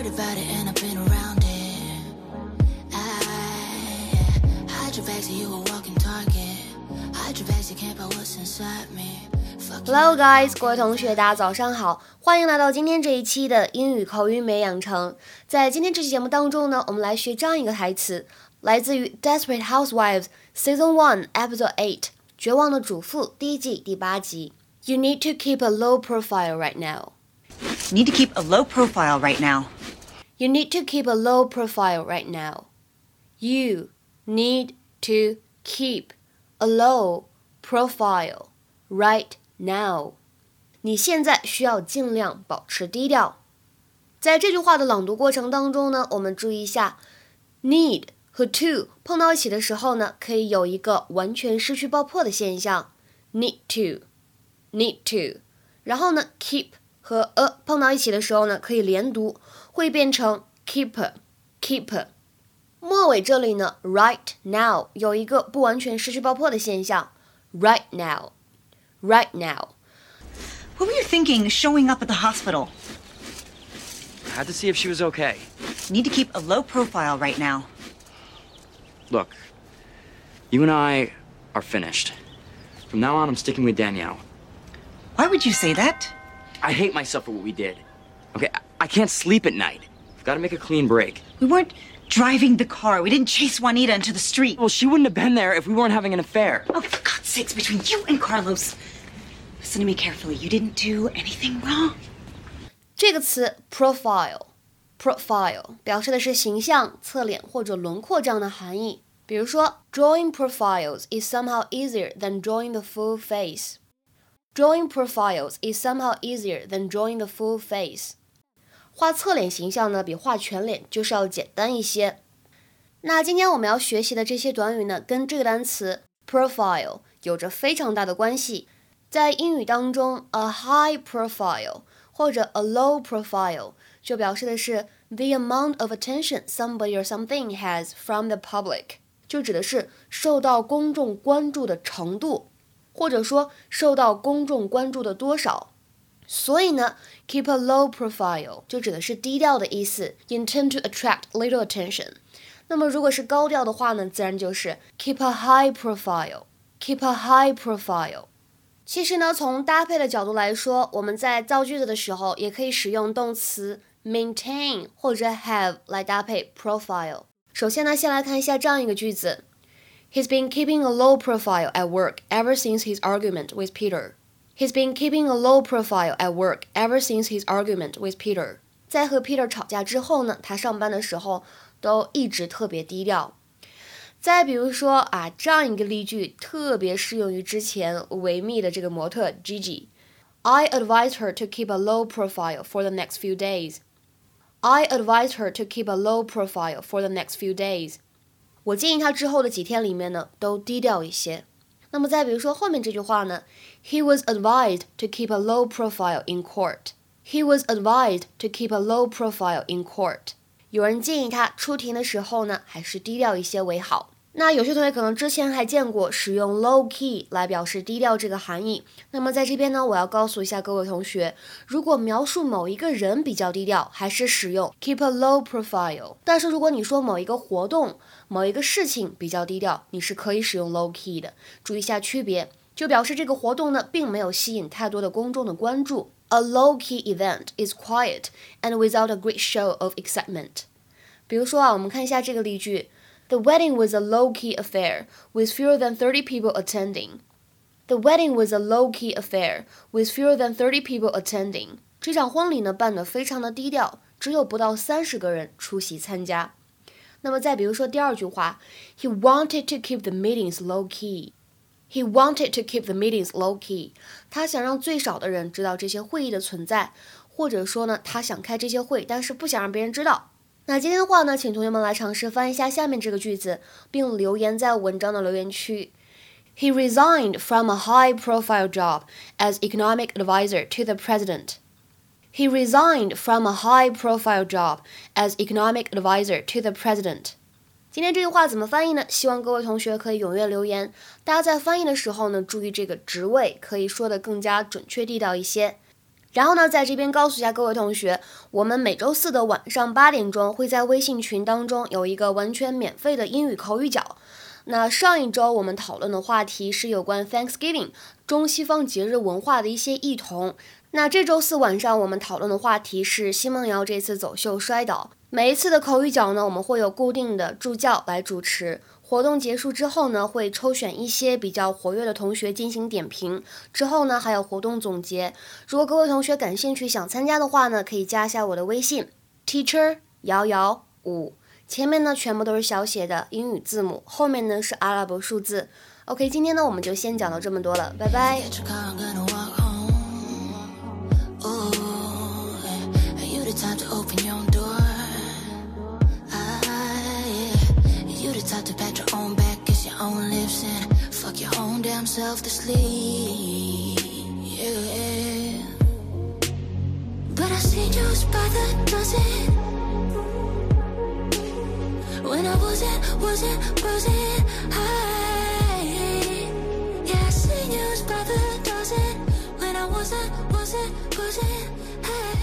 heard about it and I've been around it. You walking you can't what's inside me. Hello guys，各位同学，大家早上好，欢迎来到今天这一期的英语口语美养成。在今天这期节目当中呢，我们来学这样一个台词，来自于《Desperate Housewives》Season One Episode Eight《绝望的主妇》第一季第八集。You need to keep a low profile right now. Need to keep a low profile right now. You need to keep a low profile right now. You need to keep a low profile right now. 你现在需要尽量保持低调。在这句话的朗读过程当中呢，我们注意一下，need 和 to 碰到一起的时候呢，可以有一个完全失去爆破的现象，need to，need to。然后呢，keep 和 a 碰到一起的时候呢，可以连读， 会变成 keep，keep。末尾这里呢，right now 有一个不完全失去爆破的现象，right now，right now。What were you thinking showing up at the hospital? I had to see if she was okay. You need to keep a low profile right now. Look, you and I are finished. From now on, I'm sticking with Danielle. Why would you say that? I hate myself for what we did. Okay, I- I can't sleep at night. I've got to make a clean break. We weren't driving the car. We didn't chase Juanita into the street. Well, she wouldn't have been there if we weren't having an affair. Oh, for God's sakes, between you and Carlos. Listen to me carefully. You didn't do anything wrong. 这个词 profile profile 表示的是形象、侧脸或者轮廓这样的含义。比如说，drawing profiles is somehow easier than drawing the full face. Drawing profiles is somehow easier than drawing the full face. 画侧脸形象呢，比画全脸就是要简单一些。那今天我们要学习的这些短语呢，跟这个单词 profile 有着非常大的关系。在英语当中，a high profile 或者 a low profile 就表示的是 the amount of attention somebody or something has from the public，就指的是受到公众关注的程度，或者说受到公众关注的多少。所以呢，keep a low profile 就指的是低调的意思，intend to attract little attention。那么如果是高调的话呢，自然就是 keep a high profile，keep a high profile。其实呢，从搭配的角度来说，我们在造句子的时候，也可以使用动词 maintain 或者 have 来搭配 profile。首先呢，先来看一下这样一个句子：He's been keeping a low profile at work ever since his argument with Peter. He's been keeping a low profile at work ever since his argument with Peter. 在和 Peter 吵架之后呢，他上班的时候都一直特别低调。再比如说啊，这样一个例句特别适用于之前维密的这个模特 Gigi。I advised her to keep a low profile for the next few days. I advised her to keep a low profile for the next few days. 我建议她之后的几天里面呢，都低调一些。 那么再比如说后面这句话呢，He was advised to keep a low profile in court. He was advised to keep a low profile in court. 有人建议他出庭的时候呢，还是低调一些为好。那有些同学可能之前还见过使用 low key 来表示低调这个含义。那么在这边呢，我要告诉一下各位同学，如果描述某一个人比较低调，还是使用 keep a low profile。但是如果你说某一个活动、某一个事情比较低调，你是可以使用 low key 的。注意一下区别，就表示这个活动呢，并没有吸引太多的公众的关注。A low key event is quiet and without a great show of excitement。比如说啊，我们看一下这个例句。The wedding was a low-key affair with fewer than 30 people attending. The wedding was a low-key affair with fewer than 30 people attending. 这场婚礼呢办得非常的低调，只有不到三十个人出席参加。那么再比如说第二句话，He wanted to keep the meetings low-key. He wanted to keep the meetings low-key. 他想让最少的人知道这些会议的存在，或者说呢，他想开这些会，但是不想让别人知道。 那今天的话呢，请同学们来尝试翻一下下面这个句子，并留言在文章的留言区。He resigned from a high-profile job as economic advisor to the president. He resigned from a high-profile job as economic advisor to the president. 今天这句话怎么翻译呢？希望各位同学可以踊跃留言。大家在翻译的时候呢，注意这个职位可以说的更加准确地道一些。然后呢，在这边告诉一下各位同学，我们每周四的晚上八点钟会在微信群当中有一个完全免费的英语口语角。那上一周我们讨论的话题是有关 Thanksgiving 中西方节日文化的一些异同。那这周四晚上我们讨论的话题是奚梦瑶这次走秀摔倒。每一次的口语角呢，我们会有固定的助教来主持。活动结束之后呢，会抽选一些比较活跃的同学进行点评。之后呢，还有活动总结。如果各位同学感兴趣想参加的话呢，可以加一下我的微信，teacher 瑶瑶五，前面呢全部都是小写的英语字母，后面呢是阿拉伯数字。OK，今天呢我们就先讲到这么多了，拜拜。Own to sleep. Yeah. But I seen you by the dozen. When I wasn't, wasn't, wasn't high. Yeah, I seen you by the dozen. When I wasn't, wasn't, wasn't high.